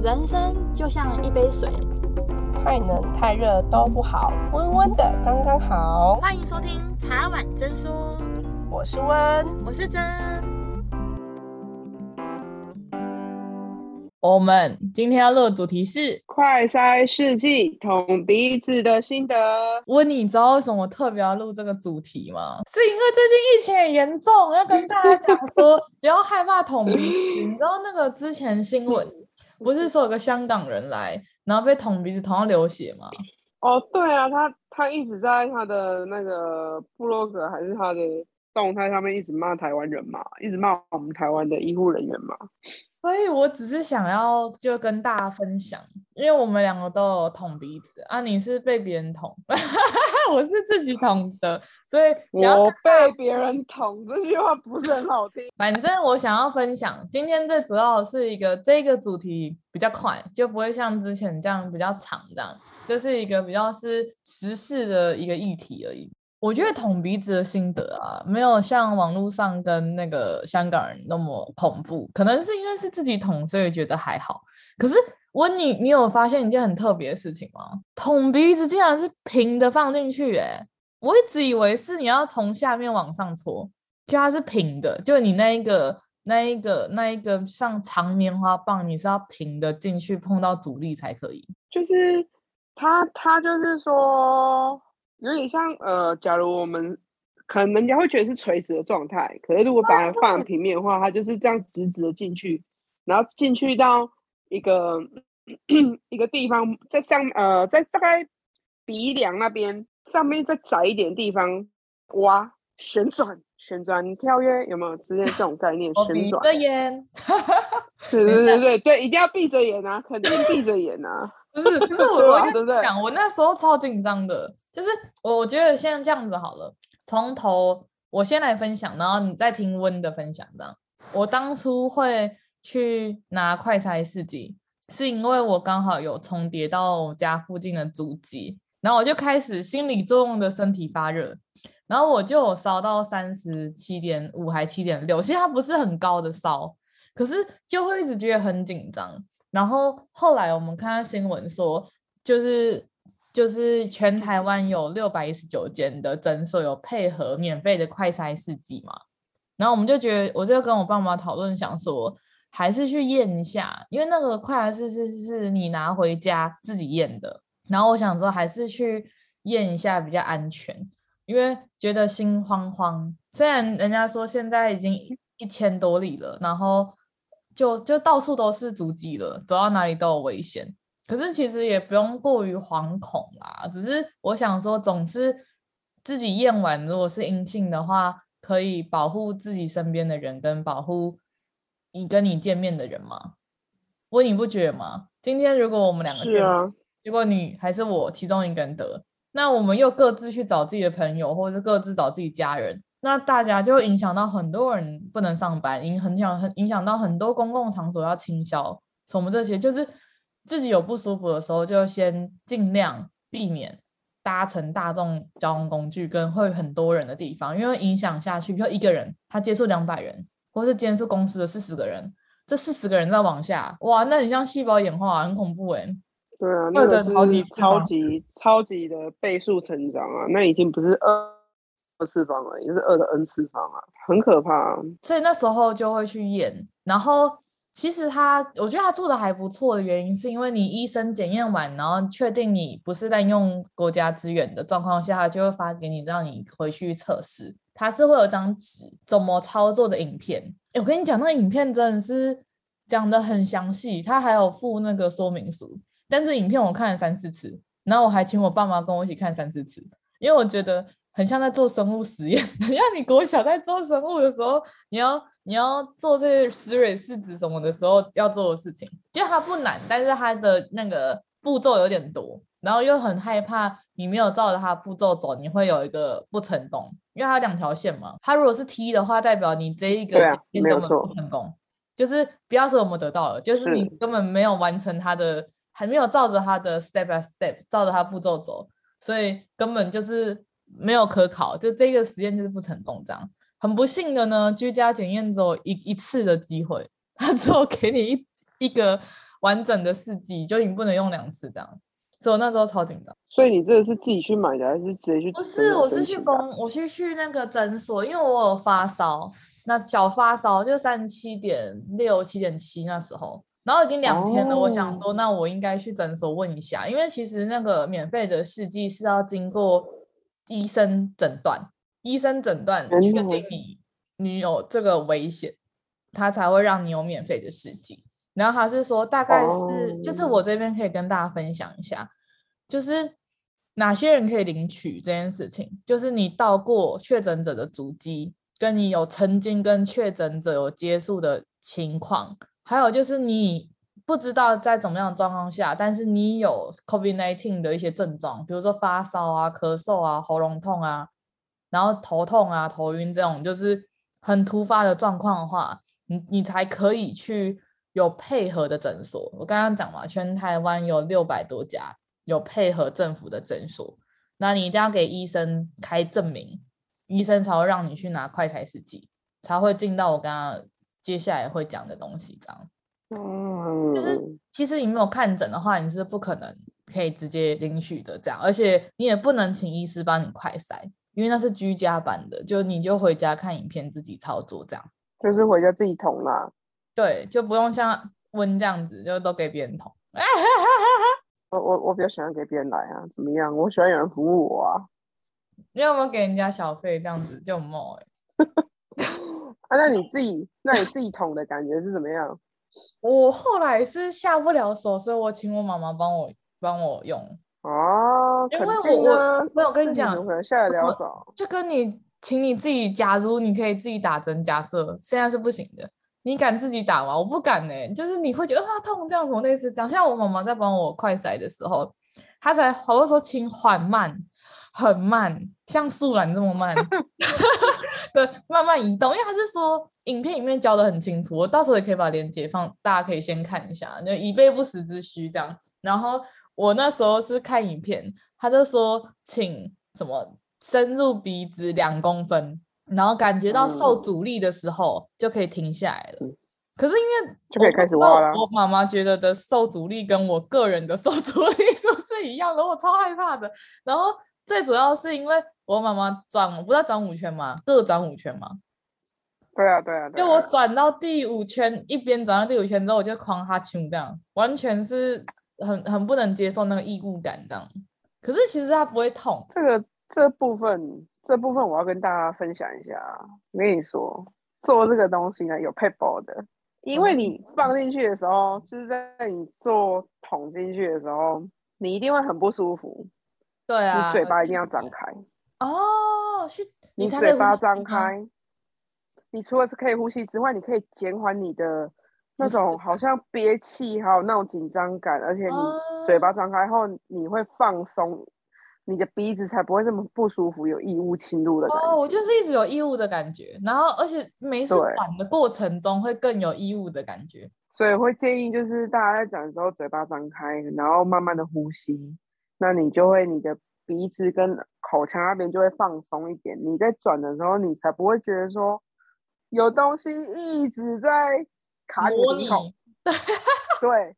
人生就像一杯水，太冷太热都不好，温温的刚刚好。欢迎收听茶碗真说，我是温，我是真。我们今天要录的主题是快筛试剂捅鼻子的心得。温，你知道为什么特别要录这个主题吗？是因为最近疫情很严重，要跟大家讲说 不要害怕捅鼻子。你知道那个之前新闻？不是说有个香港人来，然后被捅鼻子捅到流血吗？哦，对啊，他他一直在他的那个部落格还是他的动态上面一直骂台湾人嘛，一直骂我们台湾的医护人员嘛。所以我只是想要就跟大家分享，因为我们两个都有捅鼻子啊，你是被别人捅，我是自己捅的，所以我被别人捅这句话不是很好听。反正我想要分享，今天最主要是一个这个主题比较快，就不会像之前这样比较长这样，就是一个比较是时事的一个议题而已。我觉得捅鼻子的心得啊，没有像网络上跟那个香港人那么恐怖。可能是因为是自己捅，所以觉得还好。可是我你，你有发现一件很特别的事情吗？捅鼻子竟然是平的放进去，欸，诶我一直以为是你要从下面往上戳，就它是平的，就你那一个、那一个、那一个像长棉花棒，你是要平的进去碰到阻力才可以。就是他，他就是说。有点像呃，假如我们可能人家会觉得是垂直的状态，可是如果把它放平面的话，它就是这样直直的进去，然后进去到一个 一个地方，在上呃，在大概鼻梁那边上面再窄一点的地方挖旋转旋转跳跃，有没有之类这种概念？旋转。闭着眼。对对对对对，一定要闭着眼啊，肯定闭着眼啊。不是不是我我跟你讲，我那时候超紧张的。就是我，我觉得现在这样子好了，从头我先来分享，然后你再听温的分享。这样，我当初会去拿快筛试剂，是因为我刚好有重叠到我家附近的足迹，然后我就开始心理作用的身体发热，然后我就有烧到三十七点五还七点六，其实它不是很高的烧，可是就会一直觉得很紧张。然后后来我们看到新闻说，就是。就是全台湾有六百一十九间的诊所有配合免费的快筛试剂嘛，然后我们就觉得，我就跟我爸妈讨论，想说还是去验一下，因为那个快筛试剂是你拿回家自己验的，然后我想说还是去验一下比较安全，因为觉得心慌慌。虽然人家说现在已经一千多例了，然后就就到处都是足迹了，走到哪里都有危险。可是其实也不用过于惶恐啦，只是我想说，总是自己验完，如果是阴性的话，可以保护自己身边的人，跟保护你跟你见面的人嘛。我，你不觉得吗？今天如果我们两个是，啊、如果你还是我其中一个人得，那我们又各自去找自己的朋友，或者是各自找自己家人，那大家就会影响到很多人不能上班，影很响很影响到很多公共场所要清消，什么这些就是。自己有不舒服的时候，就先尽量避免搭乘大众交通工具跟会很多人的地方，因为影响下去，就一个人他接触两百人，或是接触公司的四十个人，这四十个人再往下，哇，那你像细胞演化，很恐怖哎。对啊，那个是超级超级的倍数成长啊，那已经不是二二次方了，已经是二的 n 次方啊，很可怕啊。所以那时候就会去验，然后。其实他，我觉得他做的还不错的原因，是因为你医生检验完，然后确定你不是在用国家资源的状况下，就会发给你，让你回去测试。他是会有张纸，怎么操作的影片。我跟你讲，那影片真的是讲的很详细，他还有附那个说明书。但是影片我看了三四次，然后我还请我爸妈跟我一起看三四次，因为我觉得。很像在做生物实验，很像你国小在做生物的时候，你要你要做这些石蕊试纸什么的时候要做的事情。就它不难，但是它的那个步骤有点多，然后又很害怕你没有照着它步骤走，你会有一个不成功，因为它两条线嘛。它如果是 T 的话，代表你这一个检验根本不成功。就是不要说我们得到了，就是你根本没有完成它的，还没有照着它的 step by step，照着它步骤走，所以根本就是。没有可考，就这个实验就是不成功，这样很不幸的呢。居家检验只有一一次的机会，他只有给你一一个完整的试剂，就你不能用两次这样。所以我那时候超紧张。所以你这个是自己去买的，还是直接去？不是，我是去公，我是去那个诊所，因为我有发烧，那小发烧就三十七点六、七点七那时候，然后已经两天了。哦、我想说，那我应该去诊所问一下，因为其实那个免费的试剂是要经过医生诊断，医生诊断确定你你有这个危险，他才会让你有免费的试剂。然后他是说，大概是、哦、就是我这边可以跟大家分享一下，就是哪些人可以领取这件事情，就是你到过确诊者的足迹，跟你有曾经跟确诊者有接触的情况，还有就是你不知道在怎么样的状况下，但是你有 COVID-19 的一些症状，比如说发烧啊、咳嗽啊、喉咙痛啊，然后头痛啊、头晕这种，就是很突发的状况的话，你你才可以去。有配合的诊所，我刚刚讲嘛，全台湾有六百多家有配合政府的诊所，那你一定要给医生开证明，医生才会让你去拿快筛试剂，才会进到我刚刚接下来会讲的东西这样。嗯，就是其实你没有看诊的话，你是不可能可以直接领取的这样，而且你也不能请医师帮你快筛，因为那是居家版的，就你就回家看影片自己操作这样，就是回家自己捅啦。对，就不用像温这样子，就都给别人捅。我我我比较喜欢给别人来啊，怎么样？我喜欢有人服务我啊。你有没有给人家小费？这样子就冒哎。啊，那你自己，那你自己捅的感觉是怎么样？我后来是下不了手，所以我请我妈妈帮我帮我用。哦，因为我、啊、我没有跟你讲，可能下得了手。就跟你请你自己，假如你可以自己打针，假设现在是不行的。你敢自己打吗？我不敢呢、欸。就是你会觉得啊痛，这样什么类似这样。像我妈妈在帮我快塞的时候，她才好多时候请缓慢，很慢，像树懒这么慢，对，慢慢移动。因为他是说影片里面教的很清楚，我到时候也可以把链接放，大家可以先看一下，就以备不时之需这样。然后我那时候是看影片，他就说请什么深入鼻子两公分。然后感觉到受阻力的时候，嗯、就可以停下来了。可是因为就可以开始挖了。我妈妈觉得的受阻力跟我个人的 受阻力是不是一样的？我超害怕的。然后最主要是因为我妈妈转，我不知道转五圈嘛？各转五圈吗？对啊，对啊。就我转到第五圈，一边转到第五圈之后，我就狂哈啾，这样完全是很很不能接受那个异物感这样。可是其实它不会痛。这个这部分。这部分我要跟大家分享一下。我跟你说，做这个东西呢有配包的，因为你放进去的时候，就是在你做捅进去的时候，你一定会很不舒服。对啊，你嘴巴一定要张开。哦，是，你嘴巴张开，你除了是可以呼吸之外，你可以减缓你的那种好像憋气，还有那种紧张感，而且你嘴巴张开后，你会放松。你的鼻子才不会这么不舒服，有异物侵入的感觉。哦，我就是一直有异物的感觉，然后而且每次转的过程中会更有异物的感觉。所以会建议就是大家在转的时候嘴巴张开，然后慢慢的呼吸，那你就会你的鼻子跟口腔那边就会放松一点。你在转的时候，你才不会觉得说有东西一直在卡你的鼻孔。对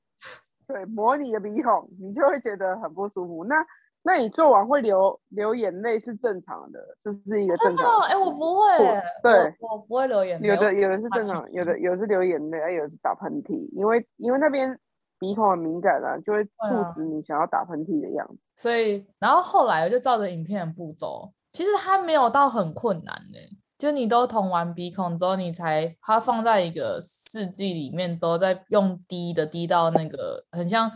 对，模拟的鼻孔，你就会觉得很不舒服。那那你做完会流流眼泪是正常的，这是一个正常的。哎、欸，我不会，对我，我不会流眼泪。有的有的是正常，有的有的是流眼泪，有的是打喷嚏，因为因为那边鼻孔很敏感啊，就会促使你想要打喷嚏的样子。啊、所以，然后后来我就照着影片的步骤，其实它没有到很困难的，就你都捅完鼻孔之后，你才它放在一个试剂里面之后，再用滴的滴到那个很像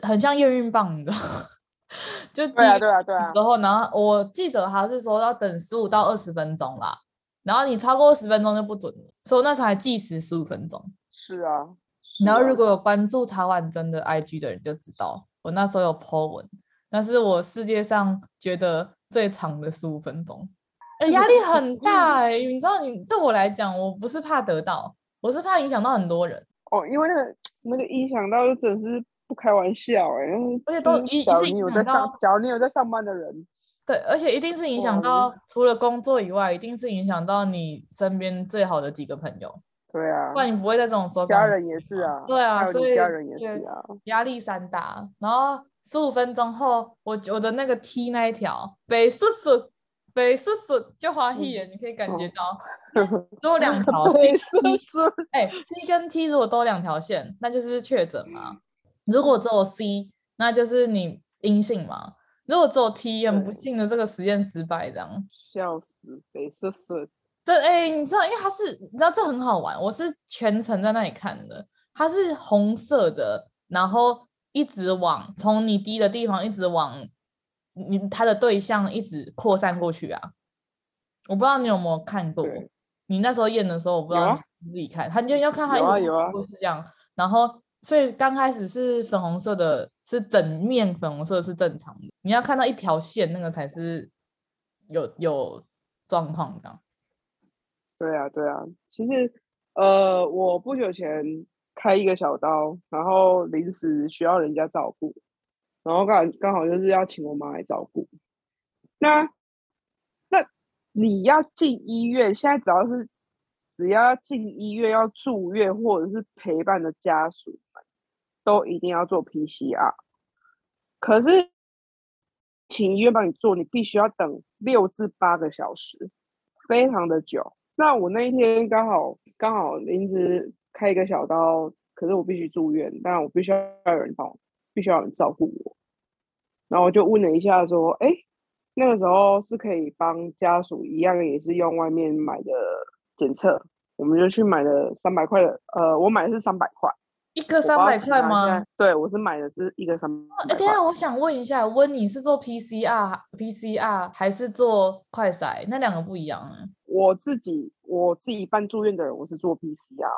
很像验孕棒，你知道。就对啊对啊对啊，然后然后我记得他是说要等十五到二十分钟啦，然后你超过二十分钟就不准了，所以那时候还计时十五分钟。是啊，然后如果有关注茶碗真的 IG 的人就知道，我那时候有 po 文，那是我世界上觉得最长的十五分钟，压力很大哎、欸，你知道你对我来讲，我不是怕得到，我是怕影响到很多人哦，因为那个那个影响到就真是。不开玩笑哎、欸，而且都一假如你有在上，假如你有在上班的人，对，而且一定是影响到除了工作以外，一定是影响到你身边最好的几个朋友。对啊，不然你不会在这种时候。家人也是啊。对啊，所以家人也是啊。压力山大，然后十五分钟后，我我的那个 T 那一条被叔叔被叔叔就滑一眼，你可以感觉到多两条。被叔叔，哎，C 跟 T 如果多两条线，那就是确诊嘛。如果只有 C，那就是你阴性嘛。如果只有 T，很不幸的这个实验失败，这样。笑死，北叔叔。这哎，你知道，因为它是，你知道这很好玩。我是全程在那里看的，它是红色的，然后一直往从你低的地方一直往你它的对象一直扩散过去啊。我不知道你有没有看过，你那时候验的时候，我不知道你自己看，他就要看它一直过去这样。然后所以刚开始是粉红色的，是整面粉红色是正常的，你要看到一条线那个才是有有状况这样。对啊，对啊，其实，呃，我不久前开一个小刀，然后临时需要人家照顾，然后刚刚好就是要请我妈来照顾。那，那你要进医院，现在只要是只要进医院要住院或者是陪伴的家属，都一定要做 PCR。可是，请医院帮你做，你必须要等六至八个小时，非常的久。那我那一天刚好刚好临时开一个小刀，可是我必须住院，但我必须要有人帮我，必须要有人照顾我。然后我就问了一下，说：“哎，那个时候是可以帮家属一样，也是用外面买的检测，我们就去买了三百块的，呃，我买的是三百块。”一个三百块吗？对，我是买的是一个三百。哎，等下，我想问一下，温你是做 PCR，PCR 还是做快筛？那两个不一样啊。我自己，我自己办住院的人，我是做 PCR。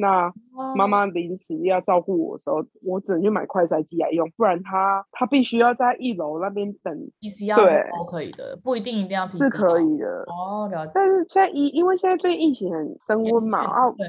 那妈妈临时要照顾我的时候，我只能去买快筛机来用，不然她她必须要在一楼那边等。PCR 对，都可以的，不一定一定要。是可以的哦，了解。但是现在因因为现在最近疫情很升温嘛，啊。对。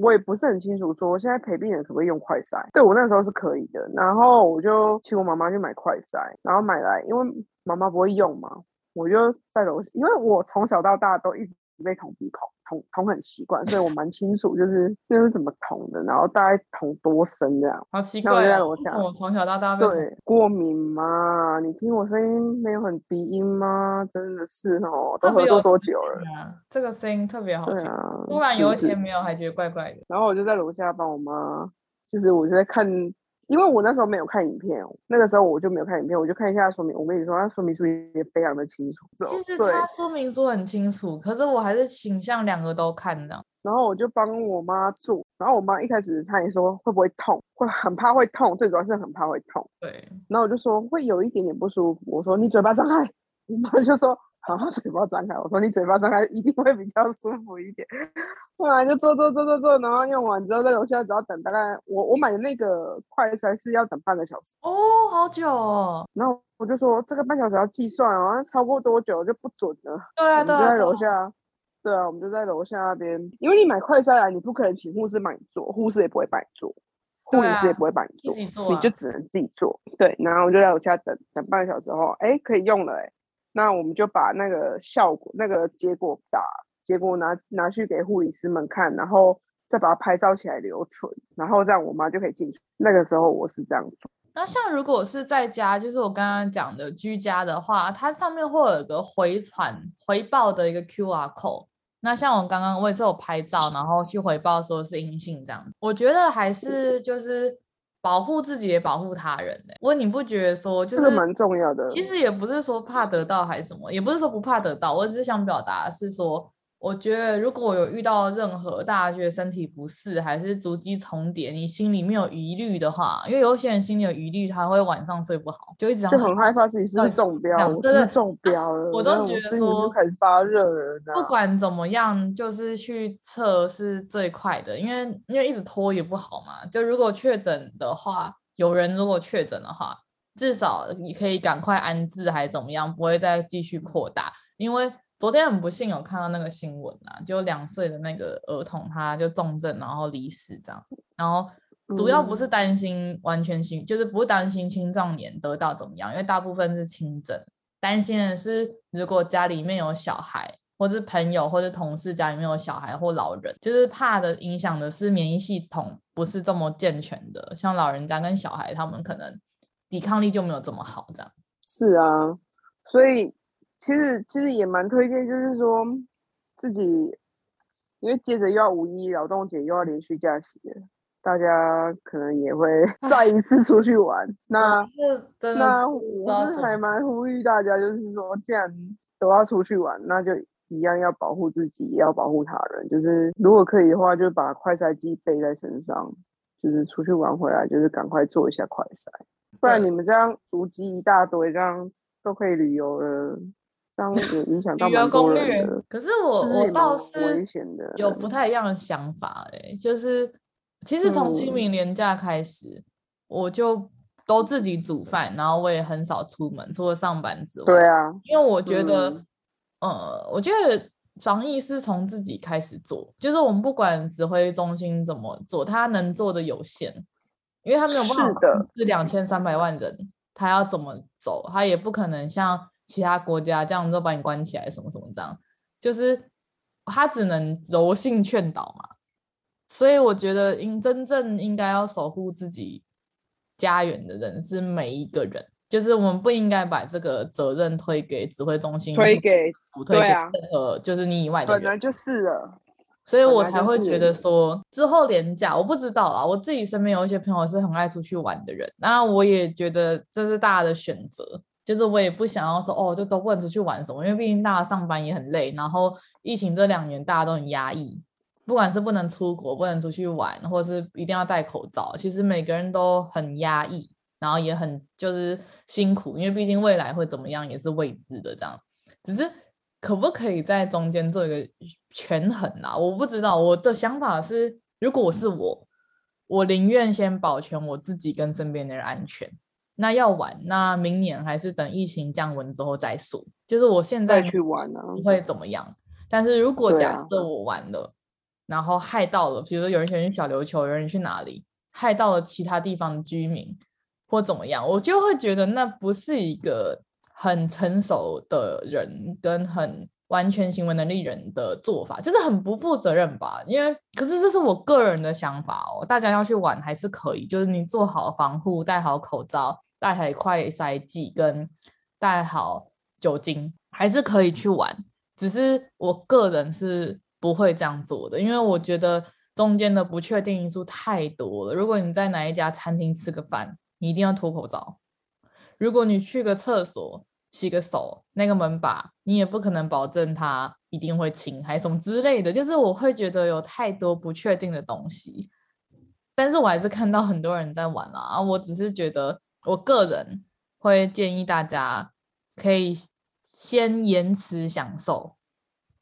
我也不是很清楚，说我现在陪病人可不可以用快筛？对，我那时候是可以的，然后我就请我妈妈去买快筛，然后买来，因为妈妈不会用嘛，我就在楼，因为我从小到大都一直被捅鼻孔。捅捅很习惯，所以我蛮清楚，就是就是怎么捅的，然后大概捅多深这样。好奇怪啊！我从小到大对过敏吗？你听我声音没有很鼻音吗？真的是哦，都合作多久了？这个声音特别好听啊！突然有一天没有，还觉得怪怪的。然后我就在楼下帮我妈，就是我就在看。因为我那时候没有看影片，那个时候我就没有看影片，我就看一下说明。我跟你说，那说明书也非常的清楚。其实它说明书很清楚，可是我还是倾向两个都看的。然后我就帮我妈做，然后我妈一开始她也说会不会痛，会很怕会痛，最主要是很怕会痛。对。然后我就说会有一点点不舒服，我说你嘴巴张开，我妈就说。好，嘴巴张开。我说你嘴巴张开一定会比较舒服一点。后来就做做做做做，然后用完之后在楼下只要等大概我我买的那个快餐是要等半个小时哦，好久哦。然后我就说这个半小时要计算哦，超过多久就不准了。对啊，对啊。就在楼下，对啊，我们就在楼下那边，因为你买快餐来，你不可能请护士帮你做，护士也不会帮你做，护理师也不会帮你做，你就只能自己做。对，然后我就在楼下等等半个小时后，哎，可以用了哎。那我们就把那个效果、那个结果打结果拿拿去给护理师们看，然后再把它拍照起来留存，然后这样我妈就可以进去。那个时候我是这样做。那像如果是在家，就是我刚刚讲的居家的话，它上面会有一个回传回报的一个 QR code。那像我刚刚我也是有拍照，然后去回报说是阴性这样。我觉得还是就是。保护自己也保护他人呢、欸。我你不觉得说就是蛮重要的？其实也不是说怕得到还是什么，也不是说不怕得到。我只是想表达是说，我觉得如果我有遇到任何大家觉得身体不适还是足迹重叠，你心里面有疑虑的话，因为有些人心里有疑虑，他会晚上睡不好，就一直就很害怕自己是不是中标，我是中标了，我都觉得说开始发热了。不管怎么样，就是去测是最快的，因为因为一直拖也不好嘛。就如果确诊的话，有人如果确诊的话，至少你可以赶快安置还是怎么样，不会再继续扩大，因为。昨天很不幸有看到那个新闻啊，就两岁的那个儿童，他就重症然后离世这样。然后主要不是担心完全性，嗯、就是不是担心青壮年得到怎么样，因为大部分是轻症。担心的是如果家里面有小孩，或是朋友，或者同事家里面有小孩或老人，就是怕的影响的是免疫系统不是这么健全的，像老人家跟小孩，他们可能抵抗力就没有这么好，这样。是啊，所以其实其实也蛮推荐，就是说自己，因为接着又要五一劳动节，又要连续假期了。大家可能也会 再一次出去玩，那那我是还蛮呼吁大家，就是说，既然都要出去玩，那就一样要保护自己，也要保护他人。就是如果可以的话，就把快筛机背在身上，就是出去玩回来，就是赶快做一下快筛，不然你们这样足迹一大堆，这样都可以旅游了，这样也影响到蛮多人的。可是我我倒是有不太一样的想法，哎，就是。其实从清明年假开始，嗯，我就都自己煮饭，然后我也很少出门，除了上班之外。对啊，因为我觉得，嗯，呃，我觉得防疫是从自己开始做，就是我们不管指挥中心怎么做，他能做的有限，因为他没有办法是两千三百万人，他要怎么走，他也不可能像其他国家这样就把你关起来，什么什么这样，就是他只能柔性劝导嘛。所以我觉得，应真正应该要守护自己家园的人是每一个人，就是我们不应该把这个责任推给指挥中心，推给不推给任何就是你以外的人，本来就是了。所以我才会觉得说，之后廉价我不知道啊，我自己身边有一些朋友是很爱出去玩的人，那我也觉得这是大家的选择，就是我也不想要说哦，就都不能出去玩什么，因为毕竟大家上班也很累，然后疫情这两年大家都很压抑。不管是不能出国、不能出去玩，或是一定要戴口罩，其实每个人都很压抑，然后也很就是辛苦，因为毕竟未来会怎么样也是未知的。这样，只是可不可以在中间做一个权衡啊？我不知道，我的想法是，如果我是我，我宁愿先保全我自己跟身边的人安全。那要玩，那明年还是等疫情降温之后再说。就是我现在去玩呢，不会怎么样。但是如果假设我玩了。然后害到了，比如说有人想去小琉球，有人去哪里，害到了其他地方的居民或怎么样，我就会觉得那不是一个很成熟的人跟很完全行为能力人的做法，就是很不负责任吧。因为可是这是我个人的想法哦，大家要去玩还是可以，就是你做好防护，戴好口罩，带好快筛剂跟带好酒精，还是可以去玩。只是我个人是。不会这样做的，因为我觉得中间的不确定因素太多了。如果你在哪一家餐厅吃个饭，你一定要脱口罩；如果你去个厕所洗个手，那个门把你也不可能保证它一定会清，还什么之类的。就是我会觉得有太多不确定的东西，但是我还是看到很多人在玩啊。我只是觉得，我个人会建议大家可以先延迟享受，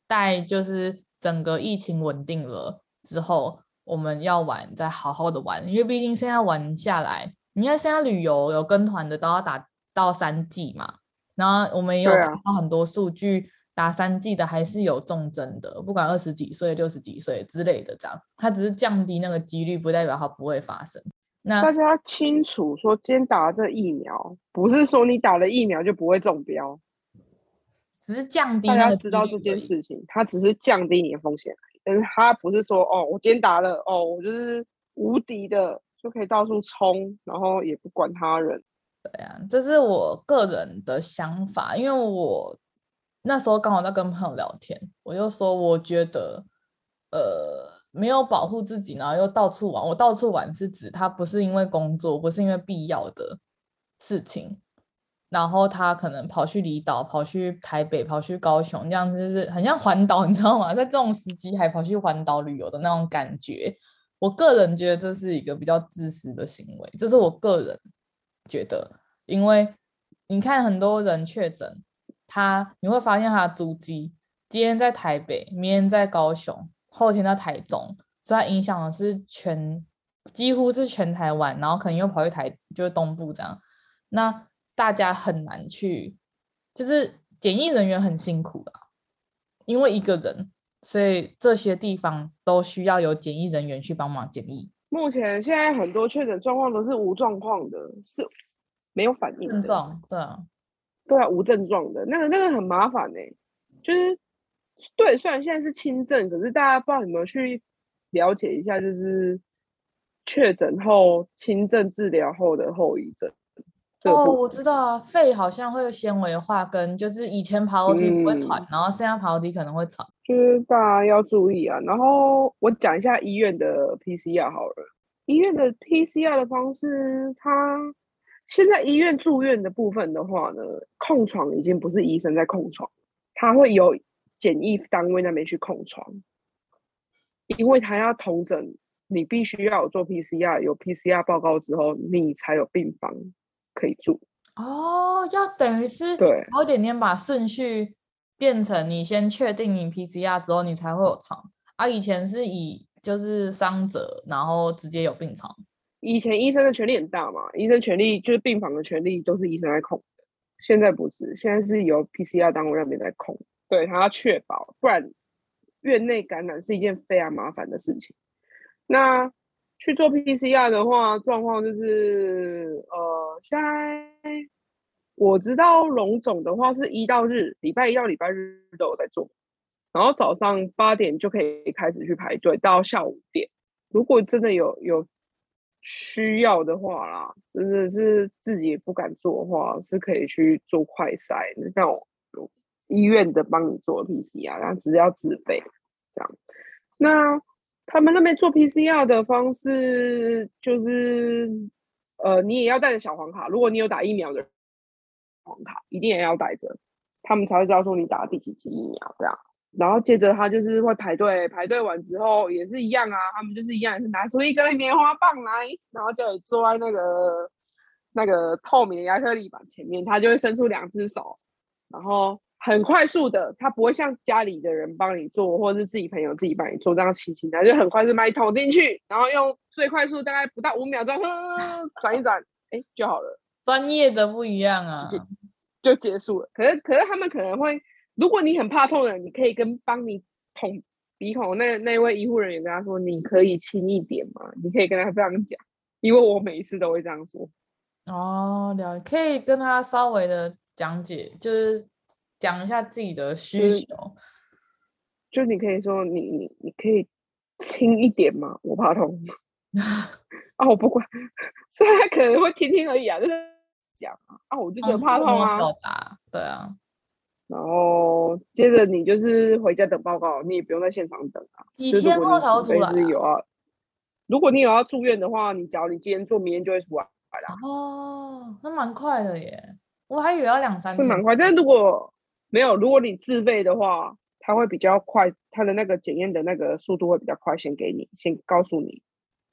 待就是。整个疫情稳定了之后，我们要玩，再好好的玩，因为毕竟现在玩下来，你看现在旅游有跟团的都要打到三剂嘛，然后我们也有看到很多数据，打三剂的还是有重症的，不管二十几岁、六十几岁之类的，这样，它只是降低那个几率，不代表它不会发生。那大家清楚说，今天打了这疫苗，不是说你打了疫苗就不会中标。只是降低，大家知道这件事情，它只是降低你的风险，但是它不是说哦，我今天打了哦，我就是无敌的就可以到处冲，然后也不管他人。对啊，这是我个人的想法，因为我那时候刚好在跟朋友聊天，我就说我觉得，呃，没有保护自己，然后又到处玩。我到处玩是指他不是因为工作，不是因为必要的事情。然后他可能跑去离岛，跑去台北，跑去高雄，这样子就是很像环岛，你知道吗？在这种时机还跑去环岛旅游的那种感觉，我个人觉得这是一个比较自私的行为，这是我个人觉得，因为你看很多人确诊，他你会发现他的足迹，今天在台北，明天在高雄，后天到台中，所以它影响的是全，几乎是全台湾，然后可能又跑去台，就是东部这样，那。大家很难去，就是检疫人员很辛苦的，因为一个人，所以这些地方都需要有检疫人员去帮忙检疫。目前现在很多确诊状况都是无状况的，是没有反应的。症状，对啊，对啊，无症状的那个那个很麻烦呢、欸，就是对，虽然现在是轻症，可是大家不知道有没有去了解一下，就是确诊后轻症治疗后的后遗症。哦，我知道啊，肺好像会有纤维化，跟就是以前爬楼梯不会喘，嗯，然后现在爬楼梯可能会喘，就是大家要注意啊。然后我讲一下医院的 PCR 好了，医院的 PCR 的方式，它现在医院住院的部分的话呢，控床已经不是医生在控床，他会有检疫单位那边去控床，因为他要同诊，你必须要有做 PCR，有 PCR 报告之后，你才有病房。可以住哦，要等于是对，有点点把顺序变成你先确定你 PCR 之后，你才会有床啊。以前是以就是伤者，然后直接有病床。以前医生的权力很大嘛，医生权力就是病房的权力都是医生在控的。现在不是，现在是由 PCR 单位那边在控。对，他要确保，不然院内感染是一件非常麻烦的事情。那去做 PCR 的话，状况就是呃。现在我知道龙总的话是一到日，礼拜一到礼拜日都有在做，然后早上八点就可以开始去排队，到下午五点。如果真的有有需要的话啦，真的是自己也不敢做的话，是可以去做快筛，那种医院的帮你做 PCR，然后只要自费这样。那他们那边做 PCR 的方式就是。呃，你也要带着小黄卡。如果你有打疫苗的黄卡，一定也要带着，他们才会知道说你打第几剂疫苗这样。然后接着他就是会排队，排队完之后也是一样啊，他们就是一样，是拿出一根棉花棒来，然后就坐在那个那个透明的亚克力板前面，他就会伸出两只手，然后。很快速的，他不会像家里的人帮你做，或者是自己朋友自己帮你做这样轻轻的，就很快速把你捅进去，然后用最快速大概不到五秒钟，转一转，哎就好了。专业的不一样啊，就，就结束了。可是可是他们可能会，如果你很怕痛的，你可以跟帮你捅鼻孔那那位医护人员跟他说，你可以轻一点吗？你可以跟他这样讲，因为我每一次都会这样说。哦，了，可以跟他稍微的讲解，就是。讲一下自己的需求，就你可以说你你你可以轻一点吗？我怕痛 啊，我不管，所以他可能会听听而已啊，就是讲啊，啊我就觉得怕痛啊，表达对啊，然后接着你就是回家等报告，你也不用在现场等啊，几天后才会出来啊。有啊，如果你有要住院的话，你只要你今天做，明天就会出来啦。哦，那蛮快的耶，我还以为要两三天，是蛮快，但是如果没有，如果你自费的话，他会比较快，他的那个检验的那个速度会比较快，先给你，先告诉你。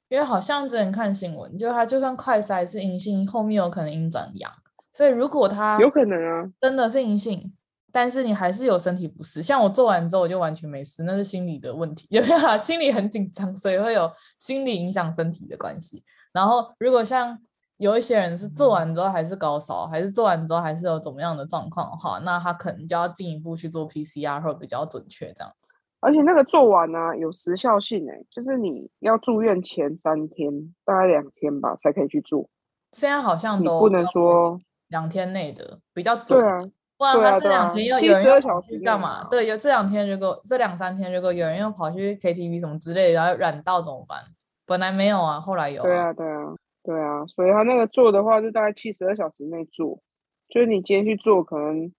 因为好像之前看新闻，就他就算快筛是阴性，后面有可能阴转阳，所以如果他有可能啊，真的是阴性，但是你还是有身体不适，像我做完之后我就完全没事，那是心理的问题，有没有？心理很紧张，所以会有心理影响身体的关系。然后如果像。有一些人是做完之后还是高烧，还是做完之后还是有怎么样的状况的话，那他可能就要进一步去做 PCR 会比较准确这样。而且那个做完呢、啊、有时效性诶、欸，就是你要住院前三天，大概两天吧才可以去做。现在好像都不能说两天内的比较准，对啊，不然他这两天又有人又跑去干嘛？对，有这两天如果这两三天如果有人要跑去 KTV 什么之类的，然后染到怎么办？本来没有啊，后来有、啊。对啊，对啊。对啊，所以他那个做的话，就大概七十二小时内做，就是你今天去做，可能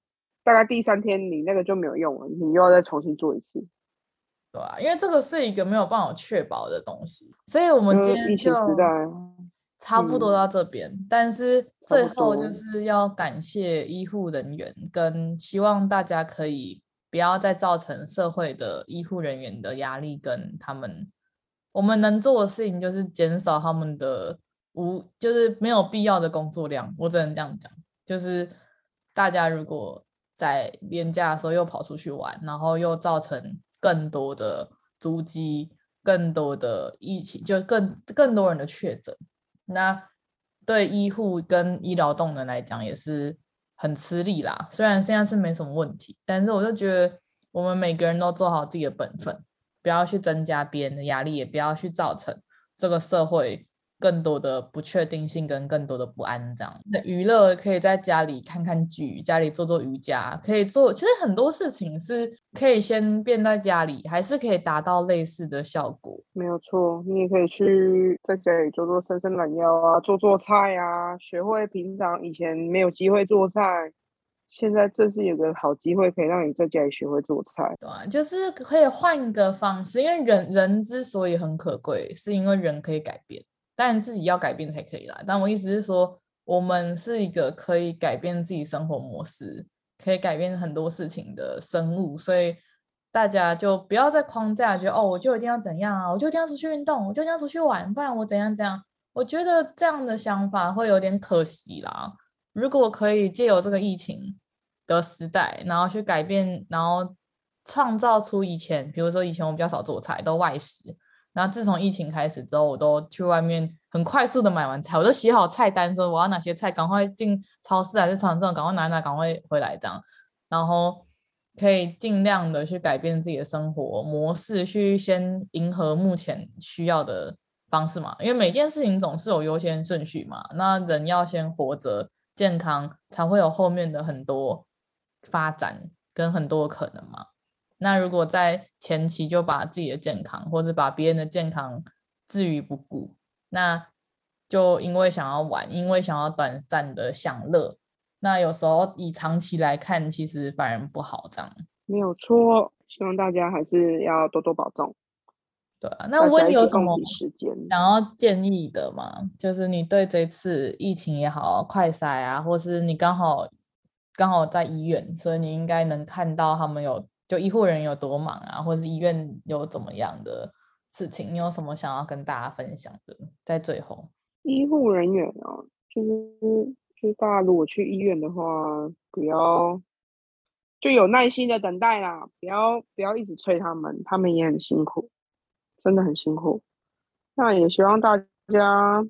大概第三天你那个就没有用了，你又要再重新做一次。对啊，因为这个是一个没有办法确保的东西，所以我们今天就差不多到这边。嗯、但是最后就是要感谢医护人员，跟希望大家可以不要再造成社会的医护人员的压力，跟他们我们能做的事情就是减少他们的。无就是没有必要的工作量，我只能这样讲。就是大家如果在年假的时候又跑出去玩，然后又造成更多的租机、更多的疫情，就更更多人的确诊，那对医护跟医疗动能来讲也是很吃力啦。虽然现在是没什么问题，但是我就觉得我们每个人都做好自己的本分，不要去增加别人的压力，也不要去造成这个社会。更多的不确定性跟更多的不安，这样。那娱乐可以在家里看看剧，家里做做瑜伽，可以做。其实很多事情是可以先变在家里，还是可以达到类似的效果。没有错，你也可以去在家里做做伸伸懒腰啊，做做菜啊，学会平常以前没有机会做菜，现在正是有个好机会可以让你在家里学会做菜。对啊，就是可以换一个方式，因为人人之所以很可贵，是因为人可以改变。但自己要改变才可以啦。但我意思是说，我们是一个可以改变自己生活模式、可以改变很多事情的生物，所以大家就不要再框架，觉得哦，我就一定要怎样啊，我就一定要出去运动，我就一定要出去玩，不然我怎样怎样。我觉得这样的想法会有点可惜啦。如果可以借由这个疫情的时代，然后去改变，然后创造出以前，比如说以前我比较少做菜，都外食。然后自从疫情开始之后，我都去外面很快速的买完菜，我都写好菜单，说我要哪些菜，赶快进超市还是超市，赶快拿拿，赶快回来这样，然后可以尽量的去改变自己的生活模式，去先迎合目前需要的方式嘛，因为每件事情总是有优先顺序嘛，那人要先活着健康，才会有后面的很多发展跟很多可能嘛。那如果在前期就把自己的健康，或是把别人的健康置于不顾，那就因为想要玩，因为想要短暂的享乐，那有时候以长期来看，其实反而不好。这样没有错，希望大家还是要多多保重。对啊，那温有什么想要建议的吗？就是你对这次疫情也好，快筛啊，或是你刚好刚好在医院，所以你应该能看到他们有。就医护人有多忙啊，或者是医院有怎么样的事情？你有什么想要跟大家分享的？在最后，医护人员啊，就是就是大家如果去医院的话，不要就有耐心的等待啦，不要不要一直催他们，他们也很辛苦，真的很辛苦。那也希望大家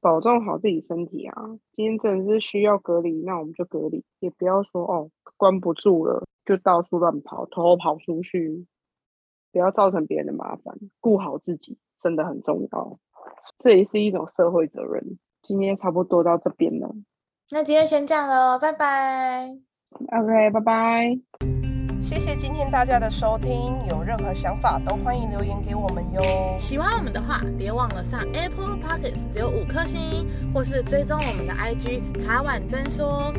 保重好自己身体啊。今天真的是需要隔离，那我们就隔离，也不要说哦，关不住了。就到处乱跑，偷偷跑出去，不要造成别人的麻烦，顾好自己真的很重要。这也是一种社会责任。今天差不多到这边了，那今天先这样了，拜拜。OK，拜拜。谢谢今天大家的收听，有任何想法都欢迎留言给我们哟。喜欢我们的话，别忘了上 Apple Podcast 留五颗星，或是追踪我们的 IG 茶碗真说。